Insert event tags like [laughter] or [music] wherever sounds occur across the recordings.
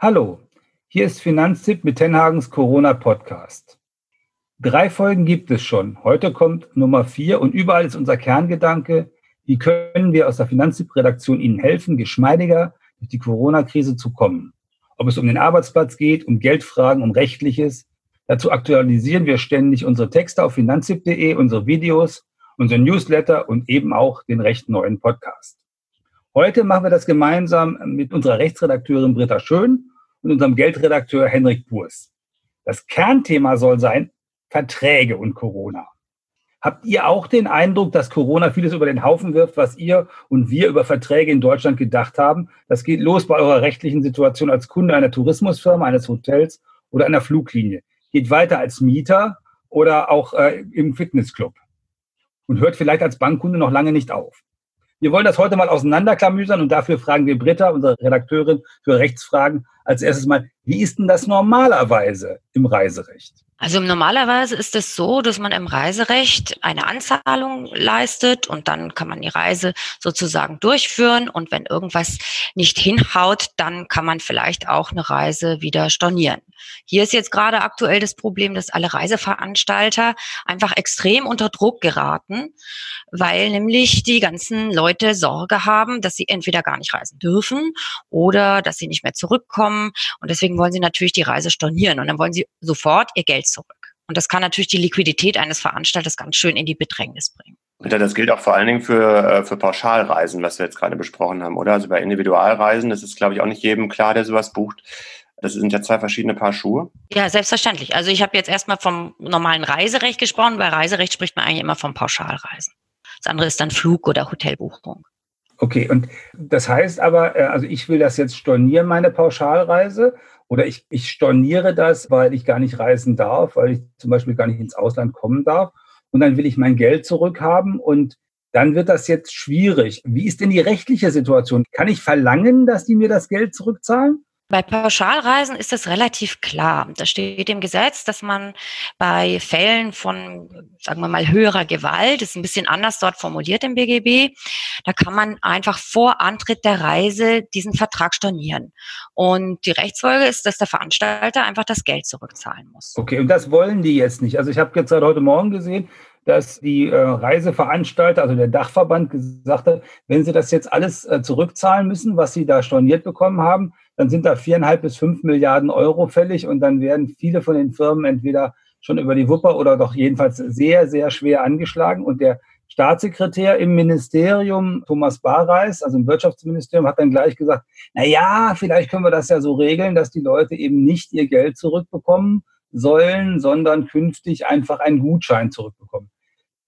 Hallo, hier ist Finanztipp mit Tenhagens Corona Podcast. Drei Folgen gibt es schon. Heute kommt Nummer vier und überall ist unser Kerngedanke, wie können wir aus der Finanztipp-Redaktion Ihnen helfen, geschmeidiger durch die Corona-Krise zu kommen. Ob es um den Arbeitsplatz geht, um Geldfragen, um Rechtliches. Dazu aktualisieren wir ständig unsere Texte auf finanztipp.de, unsere Videos, unsere Newsletter und eben auch den recht neuen Podcast. Heute machen wir das gemeinsam mit unserer Rechtsredakteurin Britta Schön und unserem Geldredakteur Henrik Burs. Das Kernthema soll sein Verträge und Corona. Habt ihr auch den Eindruck, dass Corona vieles über den Haufen wirft, was ihr und wir über Verträge in Deutschland gedacht haben? Das geht los bei eurer rechtlichen Situation als Kunde einer Tourismusfirma, eines Hotels oder einer Fluglinie. Geht weiter als Mieter oder auch äh, im Fitnessclub. Und hört vielleicht als Bankkunde noch lange nicht auf. Wir wollen das heute mal auseinanderklamüsern und dafür fragen wir Britta, unsere Redakteurin für Rechtsfragen, als erstes mal, wie ist denn das normalerweise im Reiserecht? Also normalerweise ist es so, dass man im Reiserecht eine Anzahlung leistet und dann kann man die Reise sozusagen durchführen. Und wenn irgendwas nicht hinhaut, dann kann man vielleicht auch eine Reise wieder stornieren. Hier ist jetzt gerade aktuell das Problem, dass alle Reiseveranstalter einfach extrem unter Druck geraten, weil nämlich die ganzen Leute Sorge haben, dass sie entweder gar nicht reisen dürfen oder dass sie nicht mehr zurückkommen. Und deswegen wollen sie natürlich die Reise stornieren. Und dann wollen sie sofort ihr Geld zurück. Und das kann natürlich die Liquidität eines Veranstalters ganz schön in die Bedrängnis bringen. Das gilt auch vor allen Dingen für, äh, für Pauschalreisen, was wir jetzt gerade besprochen haben, oder? Also bei Individualreisen, das ist, glaube ich, auch nicht jedem klar, der sowas bucht. Das sind ja zwei verschiedene Paar Schuhe. Ja, selbstverständlich. Also ich habe jetzt erstmal vom normalen Reiserecht gesprochen. Bei Reiserecht spricht man eigentlich immer vom Pauschalreisen. Das andere ist dann Flug- oder Hotelbuchung. Okay, und das heißt aber, äh, also ich will das jetzt stornieren, meine Pauschalreise, oder ich, ich storniere das, weil ich gar nicht reisen darf, weil ich zum Beispiel gar nicht ins Ausland kommen darf. Und dann will ich mein Geld zurückhaben und dann wird das jetzt schwierig. Wie ist denn die rechtliche Situation? Kann ich verlangen, dass die mir das Geld zurückzahlen? Bei Pauschalreisen ist es relativ klar. Da steht im Gesetz, dass man bei Fällen von, sagen wir mal, höherer Gewalt, ist ein bisschen anders dort formuliert im BGB, da kann man einfach vor Antritt der Reise diesen Vertrag stornieren. Und die Rechtsfolge ist, dass der Veranstalter einfach das Geld zurückzahlen muss. Okay, und das wollen die jetzt nicht. Also ich habe jetzt heute Morgen gesehen, dass die äh, Reiseveranstalter, also der Dachverband, gesagt hat, wenn sie das jetzt alles äh, zurückzahlen müssen, was sie da storniert bekommen haben, dann sind da viereinhalb bis fünf Milliarden Euro fällig und dann werden viele von den Firmen entweder schon über die Wupper oder doch jedenfalls sehr, sehr schwer angeschlagen. Und der Staatssekretär im Ministerium, Thomas Barreis, also im Wirtschaftsministerium, hat dann gleich gesagt, na ja, vielleicht können wir das ja so regeln, dass die Leute eben nicht ihr Geld zurückbekommen sollen, sondern künftig einfach einen Gutschein zurückbekommen.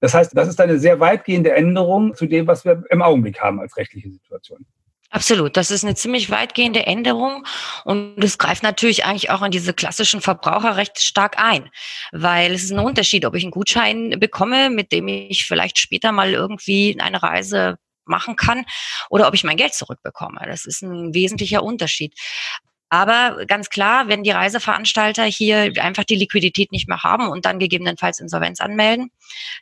Das heißt, das ist eine sehr weitgehende Änderung zu dem, was wir im Augenblick haben als rechtliche Situation. Absolut. Das ist eine ziemlich weitgehende Änderung und es greift natürlich eigentlich auch in diese klassischen Verbraucherrechte stark ein, weil es ist ein Unterschied, ob ich einen Gutschein bekomme, mit dem ich vielleicht später mal irgendwie eine Reise machen kann oder ob ich mein Geld zurückbekomme. Das ist ein wesentlicher Unterschied. Aber ganz klar, wenn die Reiseveranstalter hier einfach die Liquidität nicht mehr haben und dann gegebenenfalls Insolvenz anmelden,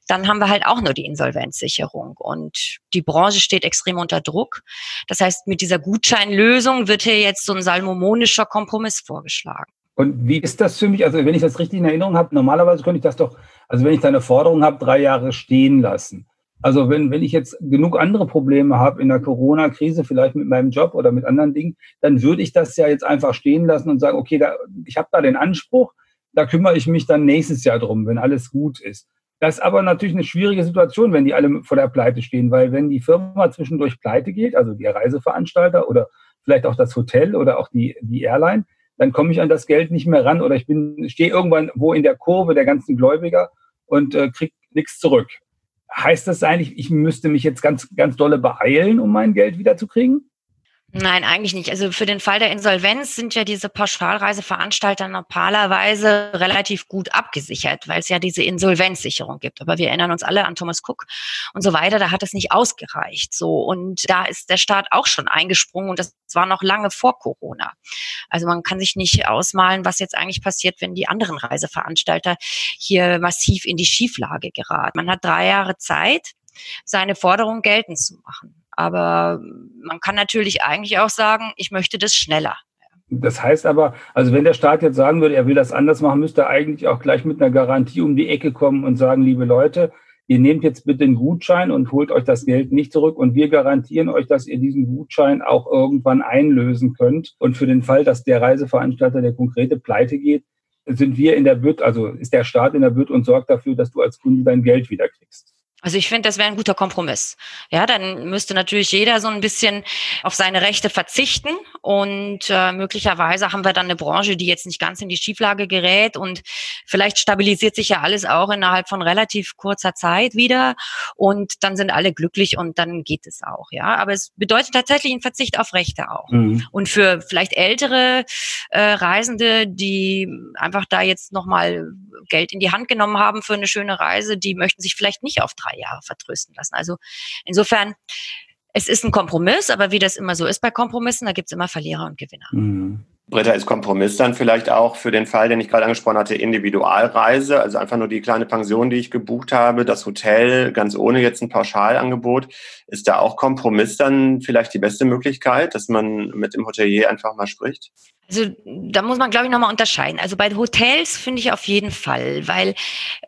dann haben wir halt auch nur die Insolvenzsicherung. Und die Branche steht extrem unter Druck. Das heißt, mit dieser Gutscheinlösung wird hier jetzt so ein salmomonischer Kompromiss vorgeschlagen. Und wie ist das für mich? Also wenn ich das richtig in Erinnerung habe, normalerweise könnte ich das doch, also wenn ich da eine Forderung habe, drei Jahre stehen lassen. Also wenn, wenn ich jetzt genug andere Probleme habe in der Corona-Krise, vielleicht mit meinem Job oder mit anderen Dingen, dann würde ich das ja jetzt einfach stehen lassen und sagen, okay, da, ich habe da den Anspruch, da kümmere ich mich dann nächstes Jahr drum, wenn alles gut ist. Das ist aber natürlich eine schwierige Situation, wenn die alle vor der Pleite stehen, weil wenn die Firma zwischendurch pleite geht, also der Reiseveranstalter oder vielleicht auch das Hotel oder auch die, die Airline, dann komme ich an das Geld nicht mehr ran oder ich bin stehe irgendwann wo in der Kurve der ganzen Gläubiger und äh, krieg nichts zurück heißt das eigentlich, ich müsste mich jetzt ganz, ganz dolle beeilen, um mein Geld wiederzukriegen? Nein, eigentlich nicht. Also für den Fall der Insolvenz sind ja diese Pauschalreiseveranstalter normalerweise relativ gut abgesichert, weil es ja diese Insolvenzsicherung gibt. Aber wir erinnern uns alle an Thomas Cook und so weiter, da hat es nicht ausgereicht. So und da ist der Staat auch schon eingesprungen und das war noch lange vor Corona. Also man kann sich nicht ausmalen, was jetzt eigentlich passiert, wenn die anderen Reiseveranstalter hier massiv in die Schieflage geraten. Man hat drei Jahre Zeit, seine Forderung geltend zu machen. Aber man kann natürlich eigentlich auch sagen, ich möchte das schneller. Das heißt aber, also wenn der Staat jetzt sagen würde, er will das anders machen, müsste er eigentlich auch gleich mit einer Garantie um die Ecke kommen und sagen, liebe Leute, ihr nehmt jetzt bitte den Gutschein und holt euch das Geld nicht zurück und wir garantieren euch, dass ihr diesen Gutschein auch irgendwann einlösen könnt. Und für den Fall, dass der Reiseveranstalter, der konkrete pleite geht, sind wir in der Bütt, also ist der Staat in der Bütt und sorgt dafür, dass du als Kunde dein Geld wiederkriegst. Also ich finde, das wäre ein guter Kompromiss. Ja, dann müsste natürlich jeder so ein bisschen auf seine Rechte verzichten und äh, möglicherweise haben wir dann eine Branche, die jetzt nicht ganz in die Schieflage gerät und vielleicht stabilisiert sich ja alles auch innerhalb von relativ kurzer Zeit wieder und dann sind alle glücklich und dann geht es auch. Ja, aber es bedeutet tatsächlich einen Verzicht auf Rechte auch. Mhm. Und für vielleicht ältere äh, Reisende, die einfach da jetzt nochmal Geld in die Hand genommen haben für eine schöne Reise, die möchten sich vielleicht nicht auf drei Jahre vertrösten lassen. Also insofern, es ist ein Kompromiss, aber wie das immer so ist bei Kompromissen, da gibt es immer Verlierer und Gewinner. Mhm. Britta, ist Kompromiss dann vielleicht auch für den Fall, den ich gerade angesprochen hatte, Individualreise, also einfach nur die kleine Pension, die ich gebucht habe, das Hotel, ganz ohne jetzt ein Pauschalangebot. Ist da auch Kompromiss dann vielleicht die beste Möglichkeit, dass man mit dem Hotelier einfach mal spricht? Also da muss man, glaube ich, nochmal unterscheiden. Also bei Hotels finde ich auf jeden Fall, weil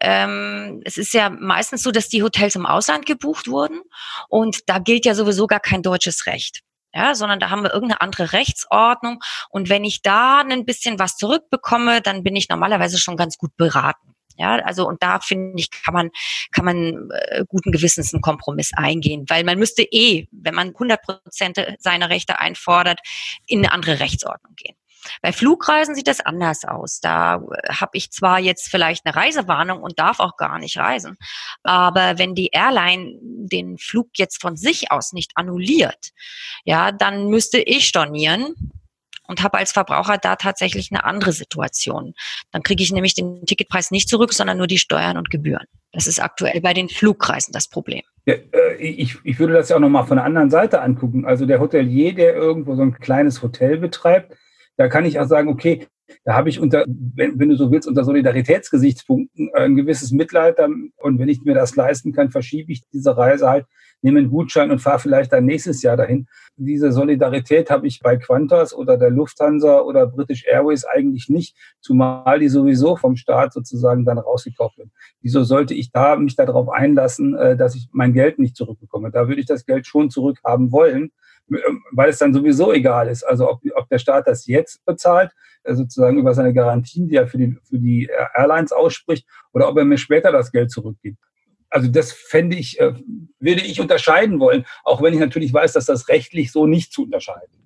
ähm, es ist ja meistens so, dass die Hotels im Ausland gebucht wurden und da gilt ja sowieso gar kein deutsches Recht ja, sondern da haben wir irgendeine andere Rechtsordnung. Und wenn ich da ein bisschen was zurückbekomme, dann bin ich normalerweise schon ganz gut beraten. Ja, also und da finde ich, kann man, kann man äh, guten Gewissens einen Kompromiss eingehen, weil man müsste eh, wenn man 100 Prozent seiner Rechte einfordert, in eine andere Rechtsordnung gehen. Bei Flugreisen sieht das anders aus. Da äh, habe ich zwar jetzt vielleicht eine Reisewarnung und darf auch gar nicht reisen, aber wenn die Airline den Flug jetzt von sich aus nicht annulliert, ja, dann müsste ich stornieren und habe als Verbraucher da tatsächlich eine andere Situation. Dann kriege ich nämlich den Ticketpreis nicht zurück, sondern nur die Steuern und Gebühren. Das ist aktuell bei den Flugreisen das Problem. Ja, äh, ich, ich würde das ja auch nochmal von der anderen Seite angucken. Also der Hotelier, der irgendwo so ein kleines Hotel betreibt, da kann ich auch sagen, okay, da habe ich unter, wenn, wenn, du so willst, unter Solidaritätsgesichtspunkten ein gewisses Mitleid. Und wenn ich mir das leisten kann, verschiebe ich diese Reise halt, nehme einen Gutschein und fahre vielleicht dann nächstes Jahr dahin. Diese Solidarität habe ich bei Qantas oder der Lufthansa oder British Airways eigentlich nicht, zumal die sowieso vom Staat sozusagen dann rausgekauft werden. Wieso sollte ich da mich darauf einlassen, äh, dass ich mein Geld nicht zurückbekomme? Da würde ich das Geld schon zurückhaben wollen weil es dann sowieso egal ist. Also ob, ob der Staat das jetzt bezahlt, äh, sozusagen über seine Garantien, die er für die, für die Airlines ausspricht, oder ob er mir später das Geld zurückgibt. Also das fände ich, äh, würde ich unterscheiden wollen, auch wenn ich natürlich weiß, dass das rechtlich so nicht zu unterscheiden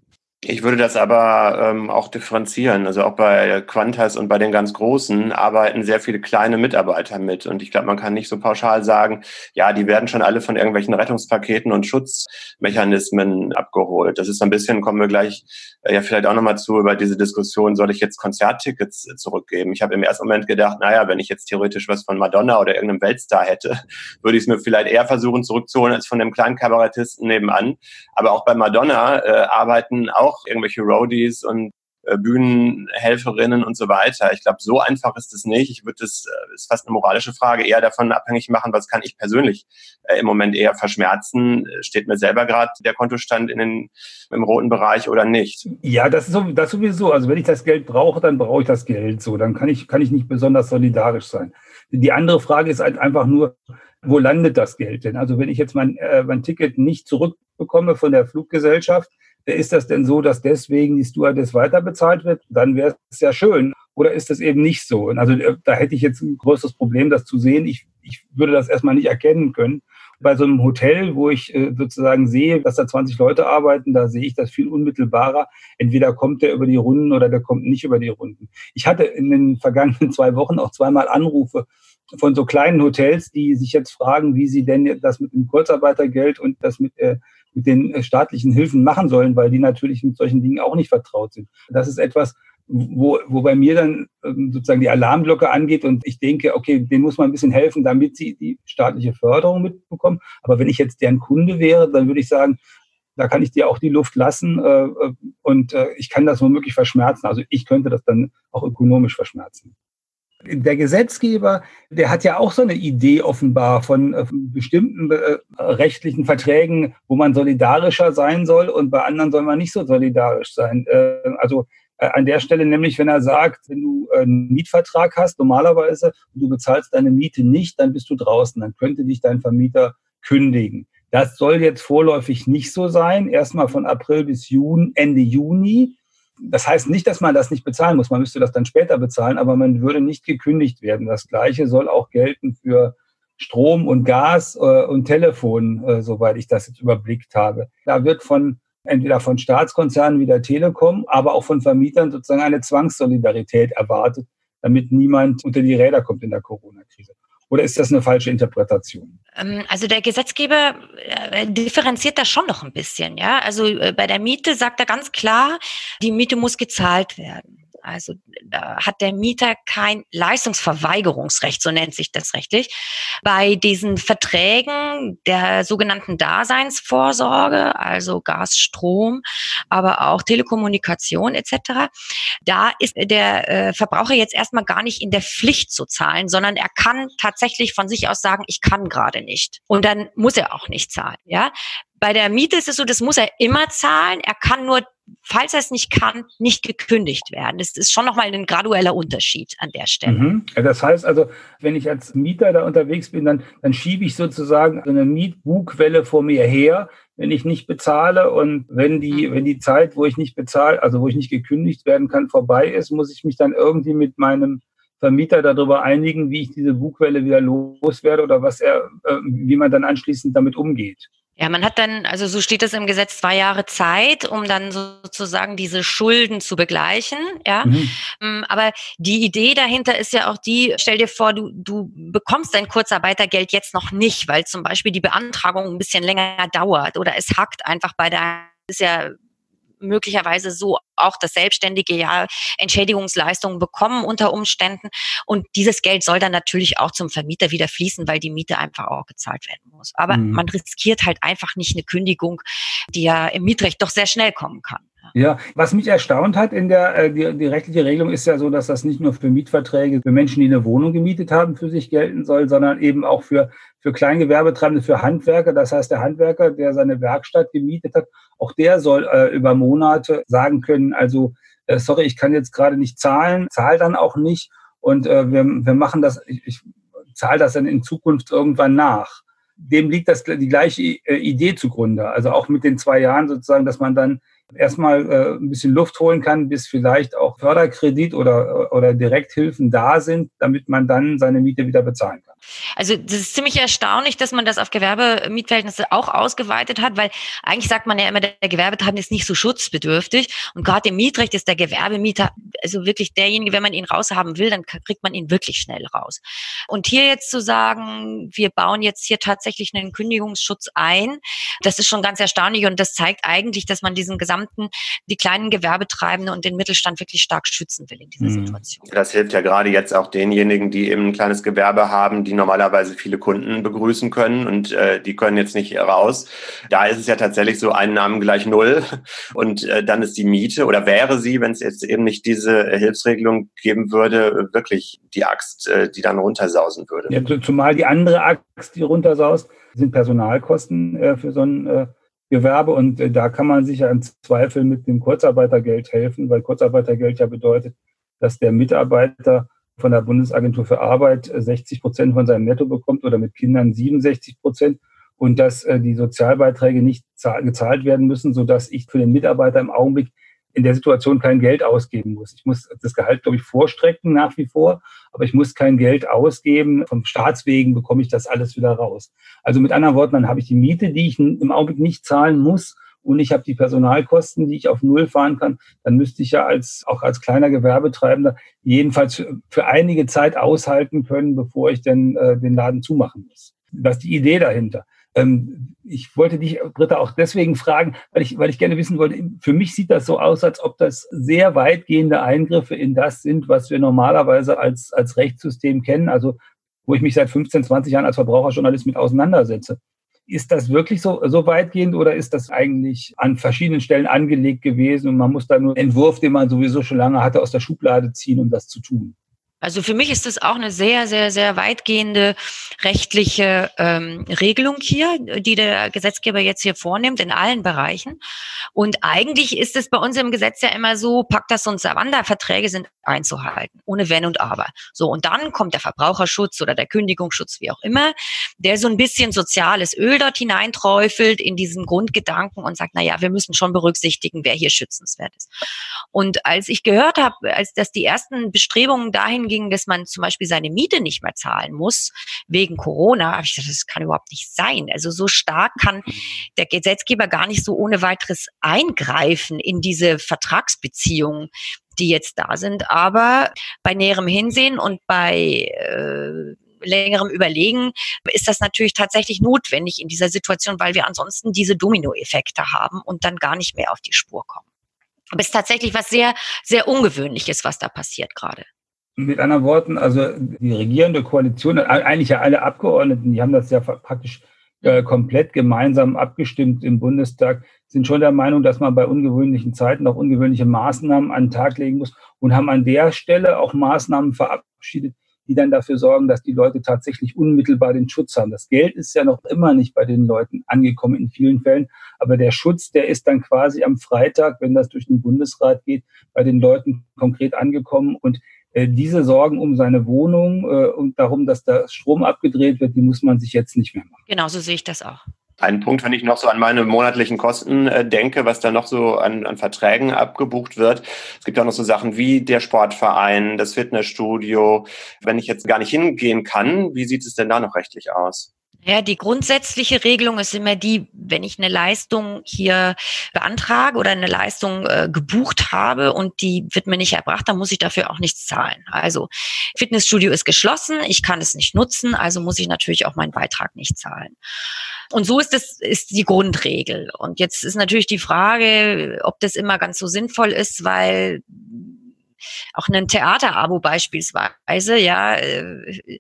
ich würde das aber ähm, auch differenzieren. Also auch bei Quantas und bei den ganz Großen arbeiten sehr viele kleine Mitarbeiter mit. Und ich glaube, man kann nicht so pauschal sagen, ja, die werden schon alle von irgendwelchen Rettungspaketen und Schutzmechanismen abgeholt. Das ist ein bisschen, kommen wir gleich äh, ja vielleicht auch nochmal zu über diese Diskussion, soll ich jetzt Konzerttickets zurückgeben? Ich habe im ersten Moment gedacht, naja, wenn ich jetzt theoretisch was von Madonna oder irgendeinem Weltstar hätte, [laughs] würde ich es mir vielleicht eher versuchen zurückzuholen als von dem kleinen Kabarettisten nebenan. Aber auch bei Madonna äh, arbeiten auch auch irgendwelche Roadies und äh, Bühnenhelferinnen und so weiter. Ich glaube, so einfach ist es nicht. Ich würde es, äh, ist fast eine moralische Frage, eher davon abhängig machen, was kann ich persönlich äh, im Moment eher verschmerzen. Steht mir selber gerade der Kontostand in den, im roten Bereich oder nicht? Ja, das, ist das sowieso. Also wenn ich das Geld brauche, dann brauche ich das Geld so. Dann kann ich, kann ich nicht besonders solidarisch sein. Die andere Frage ist halt einfach nur, wo landet das Geld denn? Also wenn ich jetzt mein, äh, mein Ticket nicht zurückbekomme von der Fluggesellschaft, ist das denn so, dass deswegen die Stewardess weiter bezahlt wird? Dann wäre es ja schön. Oder ist das eben nicht so? Also äh, da hätte ich jetzt ein größeres Problem, das zu sehen. Ich, ich würde das erstmal nicht erkennen können. Bei so einem Hotel, wo ich äh, sozusagen sehe, dass da 20 Leute arbeiten, da sehe ich das viel unmittelbarer. Entweder kommt der über die Runden oder der kommt nicht über die Runden. Ich hatte in den vergangenen [laughs] zwei Wochen auch zweimal Anrufe von so kleinen Hotels, die sich jetzt fragen, wie sie denn das mit dem Kurzarbeitergeld und das mit äh, mit den äh, staatlichen Hilfen machen sollen, weil die natürlich mit solchen Dingen auch nicht vertraut sind. Das ist etwas, wo, wo bei mir dann ähm, sozusagen die Alarmglocke angeht und ich denke, okay, denen muss man ein bisschen helfen, damit sie die staatliche Förderung mitbekommen. Aber wenn ich jetzt deren Kunde wäre, dann würde ich sagen, da kann ich dir auch die Luft lassen äh, äh und äh, ich kann das womöglich verschmerzen. Also ich könnte das dann auch ökonomisch verschmerzen der Gesetzgeber, der hat ja auch so eine Idee offenbar von, äh, bestimmten äh, rechtlichen Verträgen, wo man solidarischer sein soll und bei anderen soll man nicht so solidarisch sein. Äh, also an der Stelle nämlich, wenn er sagt, wenn du einen Mietvertrag hast, normalerweise, und du bezahlst deine Miete nicht, dann bist du draußen, dann könnte dich dein Vermieter kündigen. Das soll jetzt vorläufig nicht so sein, erstmal von April bis Juni, Ende Juni. Das heißt nicht, dass man das nicht bezahlen muss, man müsste das dann später bezahlen, aber man würde nicht gekündigt werden. Das Gleiche soll auch gelten für Strom und Gas äh, und Telefon, äh, soweit ich das jetzt überblickt habe. Da wird von entweder von Staatskonzernen wie der Telekom, aber auch von Vermietern sozusagen eine Zwangssolidarität erwartet, damit niemand unter die Räder kommt in der Corona-Krise. Oder ist das eine falsche Interpretation? Ähm, also der Gesetzgeber äh, differenziert da schon noch ein bisschen, ja. Also äh, bei der Miete sagt er ganz klar, die Miete muss gezahlt werden. Also da hat der Mieter kein Leistungsverweigerungsrecht, so nennt sich das rechtlich. Bei diesen Verträgen der sogenannten Daseinsvorsorge, also Gas, Strom, aber auch Telekommunikation etc., da ist der äh, Verbraucher jetzt erstmal gar nicht in der Pflicht zu zahlen, sondern er kann tatsächlich von sich aus sagen, ich kann gerade nicht. Und dann muss er auch nicht zahlen. Ja, bei der Miete ist es so, das muss er immer zahlen. Er kann nur, falls er es nicht kann, nicht gekündigt werden. Das ist schon nochmal ein gradueller Unterschied an der Stelle. Mhm. Das heißt also, wenn ich als Mieter da unterwegs bin, dann, dann schiebe ich sozusagen eine Mietbugwelle vor mir her, wenn ich nicht bezahle. Und wenn die, mhm. wenn die Zeit, wo ich nicht bezahle, also wo ich nicht gekündigt werden kann, vorbei ist, muss ich mich dann irgendwie mit meinem Vermieter darüber einigen, wie ich diese Bugwelle wieder loswerde oder was er, äh, wie man dann anschließend damit umgeht. Ja, man hat dann, also so steht es im Gesetz, zwei Jahre Zeit, um dann sozusagen diese Schulden zu begleichen. Ja, mhm. Mm, aber die Idee dahinter ist ja auch die: Stell dir vor, du du bekommst dein Kurzarbeitergeld jetzt noch nicht, weil zum Beispiel die Beantragung ein bisschen länger dauert oder es hackt einfach bei der ist ja möglicherweise so auch das Selbstständige ja Entschädigungsleistungen bekommen unter Umständen. Und dieses Geld soll dann natürlich auch zum Vermieter wieder fließen, weil die Miete einfach auch gezahlt werden muss. Aber mhm. man riskiert halt einfach nicht eine Kündigung, die ja im Mietrecht doch sehr schnell kommen kann. Ja, was mich erstaunt hat in der äh, die, die, rechtliche Regelung ist ja so, dass das nicht nur für Mietverträge für Menschen, die eine Wohnung gemietet haben, für sich gelten soll, sondern eben auch für für Kleingewerbetreibende, für Handwerker. Das heißt, der Handwerker, der seine Werkstatt gemietet hat, auch der soll äh, über Monate sagen können, also äh, sorry, ich kann jetzt gerade nicht zahlen, zahl dann auch nicht und äh, wir, wir machen das, ich, ich zahle das dann in Zukunft irgendwann nach. Dem liegt das die gleiche äh, Idee zugrunde. Also auch mit den zwei Jahren sozusagen, dass man dann erstmal äh, ein bisschen Luft holen kann, bis vielleicht auch Förderkredit oder, oder Direkthilfen da sind, damit man dann seine Miete wieder bezahlen kann. Also das ist ziemlich erstaunlich, dass man das auf Gewerbemietverhältnisse auch ausgeweitet hat, weil eigentlich sagt man ja immer, der Gewerbetreibende ist nicht so schutzbedürftig und gerade im Mietrecht ist der Gewerbemieter also wirklich derjenige, wenn man ihn raushaben will, dann kriegt man ihn wirklich schnell raus. Und hier jetzt zu sagen, wir bauen jetzt hier tatsächlich einen Kündigungsschutz ein, das ist schon ganz erstaunlich und das zeigt eigentlich, dass man diesen gesamten die kleinen Gewerbetreibenden und den Mittelstand wirklich stark schützen will in dieser mhm. Situation. Das hilft ja gerade jetzt auch denjenigen, die eben ein kleines Gewerbe haben, die normalerweise viele Kunden begrüßen können und äh, die können jetzt nicht raus. Da ist es ja tatsächlich so Einnahmen gleich null [laughs] und äh, dann ist die Miete oder wäre sie, wenn es jetzt eben nicht diese Hilfsregelung geben würde, wirklich die Axt, äh, die dann runtersausen würde. Ja, zumal die andere Axt, die runtersaust, sind Personalkosten äh, für so ein äh, Gewerbe und äh, da kann man sich ja im Zweifel mit dem Kurzarbeitergeld helfen, weil Kurzarbeitergeld ja bedeutet, dass der Mitarbeiter von der Bundesagentur für Arbeit 60 Prozent von seinem Netto bekommt oder mit Kindern 67 Prozent und dass äh, die Sozialbeiträge nicht gezahlt werden müssen, sodass ich für den Mitarbeiter im Augenblick in der Situation kein Geld ausgeben muss. Ich muss das Gehalt, glaube ich, vorstrecken nach wie vor, aber ich muss kein Geld ausgeben. Vom Staatswegen bekomme ich das alles wieder raus. Also mit anderen Worten, dann habe ich die Miete, die ich im Augenblick nicht zahlen muss und ich habe die Personalkosten, die ich auf Null fahren kann, dann müsste ich ja als, auch als kleiner Gewerbetreibender jedenfalls für, für einige Zeit aushalten können, bevor ich denn äh, den Laden zumachen muss. Das ist die Idee dahinter. Ähm, ich wollte dich, Britta, auch deswegen fragen, weil ich, weil ich gerne wissen wollte, für mich sieht das so aus, als ob das sehr weitgehende Eingriffe in das sind, was wir normalerweise als, als Rechtssystem kennen, also wo ich mich seit 15, 20 Jahren als Verbraucherjournalist mit auseinandersetze. Ist das wirklich so, so weitgehend oder ist das eigentlich an verschiedenen Stellen angelegt gewesen und man muss da nur einen Entwurf, den man sowieso schon lange hatte, aus der Schublade ziehen, um das zu tun? Also für mich ist das auch eine sehr, sehr, sehr weitgehende rechtliche ähm, Regelung hier, die der Gesetzgeber jetzt hier vornimmt in allen Bereichen. Und eigentlich ist es bei uns im Gesetz ja immer so, Pactas und Savanda-Verträge sind einzuhalten, ohne Wenn und Aber. So, und dann kommt der Verbraucherschutz oder der Kündigungsschutz, wie auch immer, der so ein bisschen soziales Öl dort hineinträufelt in diesen Grundgedanken und sagt, na ja, wir müssen schon berücksichtigen, wer hier schützenswert ist. Und als ich gehört habe, als das die ersten Bestrebungen dahin ging, dass man zum Beispiel seine Miete nicht mehr zahlen muss wegen Corona, habe ich gedacht, das kann überhaupt nicht sein. Also so stark kann der Gesetzgeber gar nicht so ohne weiteres eingreifen in diese Vertragsbeziehungen, die jetzt da sind. Aber bei näherem Hinsehen und bei äh, längerem Überlegen ist das natürlich tatsächlich notwendig in dieser Situation, weil wir ansonsten diese Dominoeffekte haben und dann gar nicht mehr auf die Spur kommen. Aber es ist tatsächlich was sehr, sehr Ungewöhnliches, was da passiert gerade. Mit anderen Worten, also die regierende Koalition, eigentlich ja alle Abgeordneten, die haben das ja praktisch äh, komplett gemeinsam abgestimmt im Bundestag, sind schon der Meinung, dass man bei ungewöhnlichen Zeiten auch ungewöhnliche Maßnahmen an den Tag legen muss und haben an der Stelle auch Maßnahmen verabschiedet, die dann dafür sorgen, dass die Leute tatsächlich unmittelbar den Schutz haben. Das Geld ist ja noch immer nicht bei den Leuten angekommen in vielen Fällen, aber der Schutz, der ist dann quasi am Freitag, wenn das durch den Bundesrat geht, bei den Leuten konkret angekommen und äh, diese Sorgen um seine Wohnung äh, und darum, dass da Strom abgedreht wird, die muss man sich jetzt nicht mehr machen. Genau, so sehe ich das auch. Ein Punkt, wenn ich noch so an meine monatlichen Kosten äh, denke, was da noch so an, an Verträgen abgebucht wird. Es gibt auch noch so Sachen wie der Sportverein, das Fitnessstudio. Wenn ich jetzt gar nicht hingehen kann, wie sieht es denn da noch rechtlich aus? Ja, die grundsätzliche Regelung ist immer die, wenn ich eine Leistung hier beantrage oder eine Leistung äh, gebucht habe und die wird mir nicht erbracht, dann muss ich dafür auch nichts zahlen. Also Fitnessstudio ist geschlossen, ich kann es nicht nutzen, also muss ich natürlich auch meinen Beitrag nicht zahlen. Und so ist das ist die Grundregel. Und jetzt ist natürlich die Frage, ob das immer ganz so sinnvoll ist, weil auch ein Theaterabo beispielsweise, ja, äh,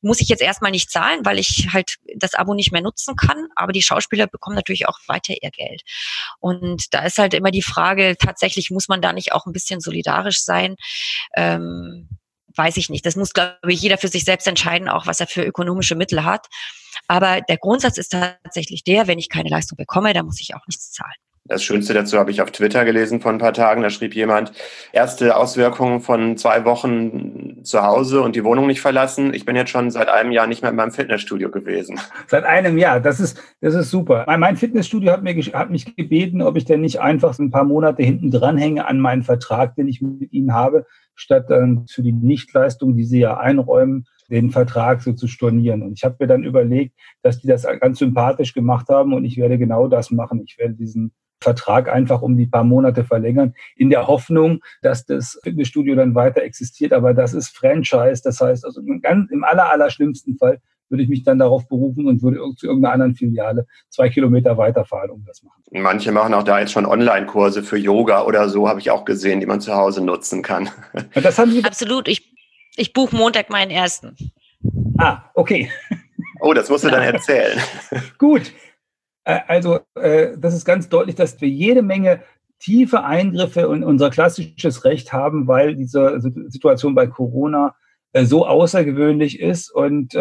muss ich jetzt erstmal nicht zahlen, weil ich halt das Abo nicht mehr nutzen kann. Aber die Schauspieler bekommen natürlich auch weiter ihr Geld. Und da ist halt immer die Frage, tatsächlich muss man da nicht auch ein bisschen solidarisch sein? Ähm, weiß ich nicht. Das muss, glaube ich, jeder für sich selbst entscheiden, auch was er für ökonomische Mittel hat. Aber der Grundsatz ist tatsächlich der, wenn ich keine Leistung bekomme, dann muss ich auch nichts zahlen. Das Schönste dazu habe ich auf Twitter gelesen vor ein paar Tagen. Da schrieb jemand, erste Auswirkungen von zwei Wochen zu Hause und die Wohnung nicht verlassen. Ich bin jetzt schon seit einem Jahr nicht mehr in meinem Fitnessstudio gewesen. [laughs] Seit einem Jahr, das ist, das ist super. Mein Fitnessstudio hat, mir, hat mich gebeten, ob ich denn nicht einfach ein paar Monate hinten dranhänge an meinen Vertrag, den ich mit ihnen habe, statt dann für die Nichtleistung, die sie ja einräumen, den Vertrag so zu stornieren. Und ich habe mir dann überlegt, dass die das ganz sympathisch gemacht haben und ich werde genau das machen. Ich werde diesen Vertrag einfach um die paar Monate verlängern, in der Hoffnung, dass das Fitnessstudio dann weiter existiert. Aber das ist Franchise. Das heißt, also ganz, im aller, aller schlimmsten Fall würde ich mich dann darauf berufen und würde zu irgendeiner anderen Filiale zwei Kilometer weiterfahren, um das machen. Manche machen auch da jetzt schon Online-Kurse für Yoga oder so, habe ich auch gesehen, die man zu Hause nutzen kann. Das haben Sie [laughs] Absolut. Ich, ich buche Montag meinen ersten. Ah, okay. Oh, das musst du dann erzählen. [laughs] Gut. Also äh, das ist ganz deutlich, dass wir jede Menge tiefe Eingriffe in unser klassisches Recht haben, weil diese Situation bei Corona äh, so außergewöhnlich ist und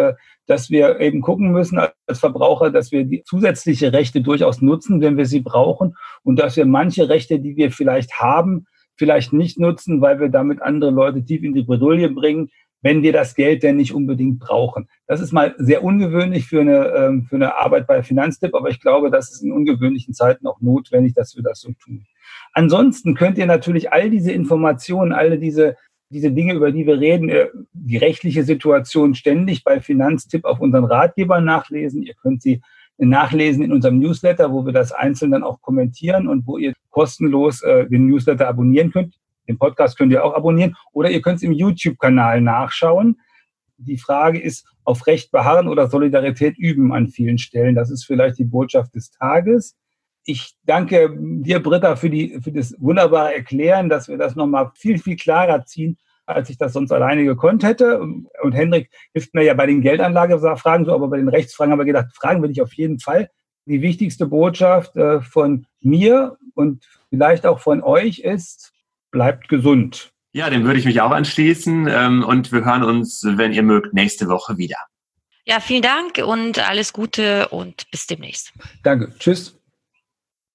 dass wir eben gucken müssen als Verbraucher, dass wir die zusätzliche Rechte durchaus nutzen, wenn wir sie brauchen und dass wir manche Rechte, die wir vielleicht haben, vielleicht nicht nutzen, weil wir damit andere Leute tief in die Bredouille bringen, wenn wir das Geld denn nicht unbedingt brauchen. Das ist mal sehr ungewöhnlich für eine, ähm, für eine Arbeit bei Finanztipp, aber ich glaube, das ist in ungewöhnlichen Zeiten auch notwendig, dass wir das so tun. Ansonsten könnt ihr natürlich all diese Informationen, alle diese, diese Dinge, über die wir reden, äh, die rechtliche Situation ständig bei Finanztipp auf unseren Ratgebern nachlesen. Ihr könnt sie nachlesen in unserem Newsletter, wo wir das einzeln dann auch kommentieren und wo ihr kostenlos äh, den Newsletter abonnieren könnt. Den Podcast könnt ihr auch abonnieren oder ihr könnt es im YouTube-Kanal nachschauen. Die Frage ist, auf Recht beharren oder Solidarität üben an vielen Stellen. Das ist vielleicht die Botschaft des Tages. Ich danke dir, Britta, für, die, für das wunderbare Erklären, dass wir das nochmal viel, viel klarer ziehen, als ich das sonst alleine gekonnt hätte. Und Hendrik hilft mir ja bei den Geldanlagefragen so, aber bei den Rechtsfragen haben wir gedacht, fragen will ich auf jeden Fall. Die wichtigste Botschaft äh, von mir und vielleicht auch von euch ist, bleibt gesund. Ja, dem würde ich mich auch anschließen. Ähm, und wir hören uns, wenn ihr mögt, nächste Woche wieder. Ja, vielen Dank und alles Gute und bis demnächst. Danke. Tschüss.